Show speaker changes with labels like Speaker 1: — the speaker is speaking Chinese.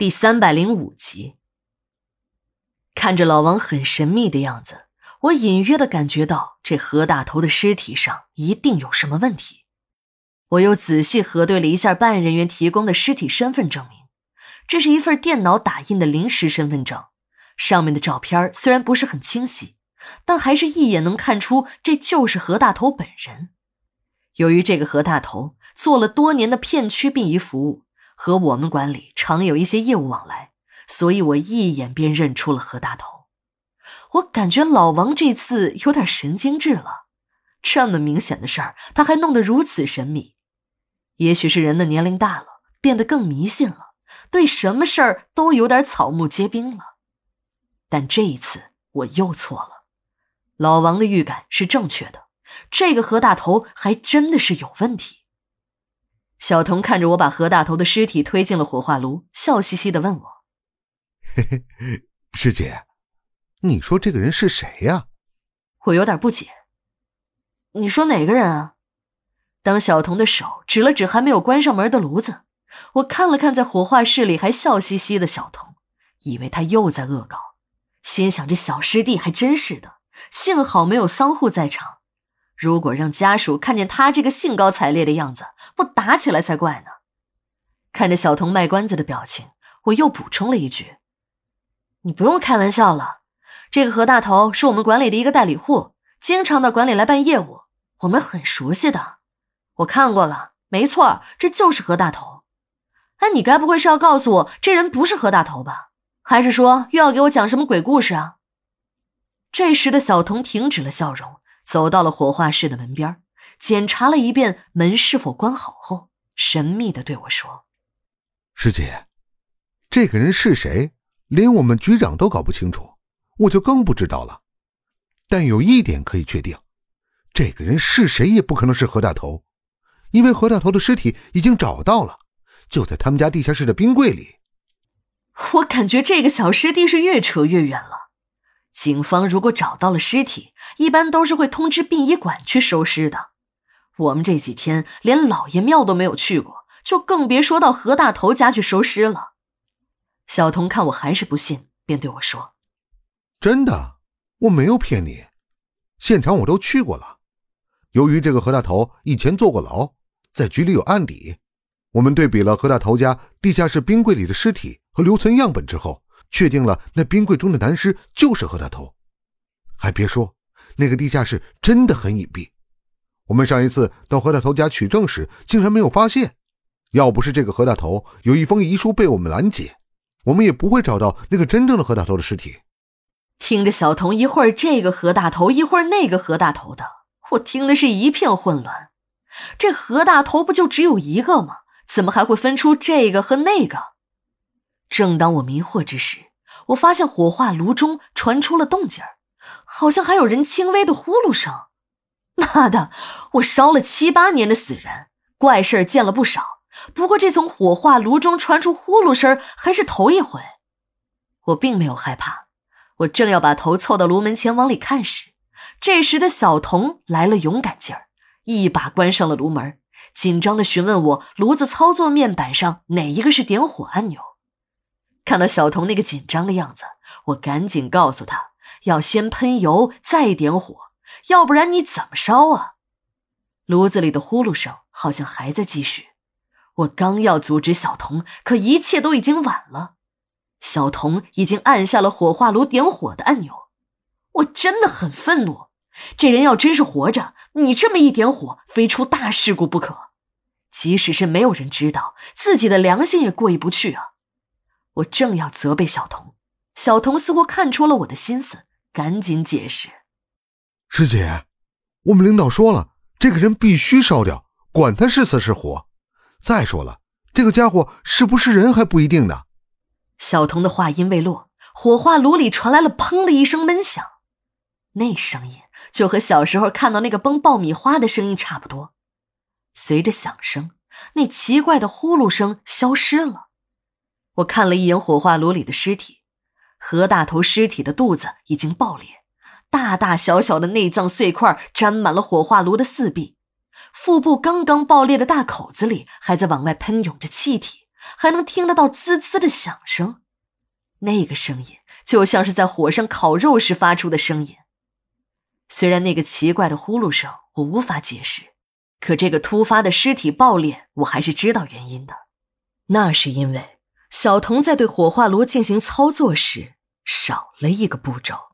Speaker 1: 第三百零五集，看着老王很神秘的样子，我隐约的感觉到这何大头的尸体上一定有什么问题。我又仔细核对了一下办案人员提供的尸体身份证明，这是一份电脑打印的临时身份证，上面的照片虽然不是很清晰，但还是一眼能看出这就是何大头本人。由于这个何大头做了多年的片区殡仪服务。和我们管理常有一些业务往来，所以我一眼便认出了何大头。我感觉老王这次有点神经质了，这么明显的事儿，他还弄得如此神秘。也许是人的年龄大了，变得更迷信了，对什么事儿都有点草木皆兵了。但这一次我又错了，老王的预感是正确的，这个何大头还真的是有问题。小童看着我把何大头的尸体推进了火化炉，笑嘻嘻的问我：“
Speaker 2: 嘿嘿，师姐，你说这个人是谁呀？”
Speaker 1: 我有点不解。你说哪个人啊？当小童的手指了指还没有关上门的炉子，我看了看在火化室里还笑嘻嘻的小童，以为他又在恶搞，心想这小师弟还真是的，幸好没有丧户在场。如果让家属看见他这个兴高采烈的样子，不打起来才怪呢。看着小童卖关子的表情，我又补充了一句：“你不用开玩笑了，这个何大头是我们管理的一个代理户，经常到管理来办业务，我们很熟悉的。我看过了，没错，这就是何大头。哎，你该不会是要告诉我这人不是何大头吧？还是说又要给我讲什么鬼故事啊？”这时的小童停止了笑容。走到了火化室的门边，检查了一遍门是否关好后，神秘的对我说：“
Speaker 2: 师姐，这个人是谁？连我们局长都搞不清楚，我就更不知道了。但有一点可以确定，这个人是谁也不可能是何大头，因为何大头的尸体已经找到了，就在他们家地下室的冰柜里。”
Speaker 1: 我感觉这个小师弟是越扯越远了。警方如果找到了尸体，一般都是会通知殡仪馆去收尸的。我们这几天连老爷庙都没有去过，就更别说到何大头家去收尸了。小童看我还是不信，便对我说：“
Speaker 2: 真的，我没有骗你，现场我都去过了。由于这个何大头以前坐过牢，在局里有案底，我们对比了何大头家地下室冰柜里的尸体和留存样本之后。”确定了，那冰柜中的男尸就是何大头。还别说，那个地下室真的很隐蔽。我们上一次到何大头家取证时，竟然没有发现。要不是这个何大头有一封遗书被我们拦截，我们也不会找到那个真正的何大头的尸体。
Speaker 1: 听着小童一会儿这个何大头，一会儿那个何大头的，我听的是一片混乱。这何大头不就只有一个吗？怎么还会分出这个和那个？正当我迷惑之时，我发现火化炉中传出了动静儿，好像还有人轻微的呼噜声。妈的，我烧了七八年的死人，怪事儿见了不少，不过这从火化炉中传出呼噜声还是头一回。我并没有害怕，我正要把头凑到炉门前往里看时，这时的小童来了勇敢劲儿，一把关上了炉门，紧张的询问我炉子操作面板上哪一个是点火按钮。看到小童那个紧张的样子，我赶紧告诉他要先喷油再点火，要不然你怎么烧啊？炉子里的呼噜声好像还在继续。我刚要阻止小童，可一切都已经晚了。小童已经按下了火化炉点火的按钮。我真的很愤怒，这人要真是活着，你这么一点火，非出大事故不可。即使是没有人知道，自己的良心也过意不去啊。我正要责备小童，小童似乎看出了我的心思，赶紧解释：“
Speaker 2: 师姐，我们领导说了，这个人必须烧掉，管他是死是活。再说了，这个家伙是不是人还不一定呢。”
Speaker 1: 小童的话音未落，火化炉里传来了“砰”的一声闷响，那声音就和小时候看到那个崩爆米花的声音差不多。随着响声，那奇怪的呼噜声消失了。我看了一眼火化炉里的尸体，何大头尸体的肚子已经爆裂，大大小小的内脏碎块沾满了火化炉的四壁，腹部刚刚爆裂的大口子里还在往外喷涌着气体，还能听得到滋滋的响声，那个声音就像是在火上烤肉时发出的声音。虽然那个奇怪的呼噜声我无法解释，可这个突发的尸体爆裂，我还是知道原因的。那是因为小童在对火化炉进行操作时少了一个步骤。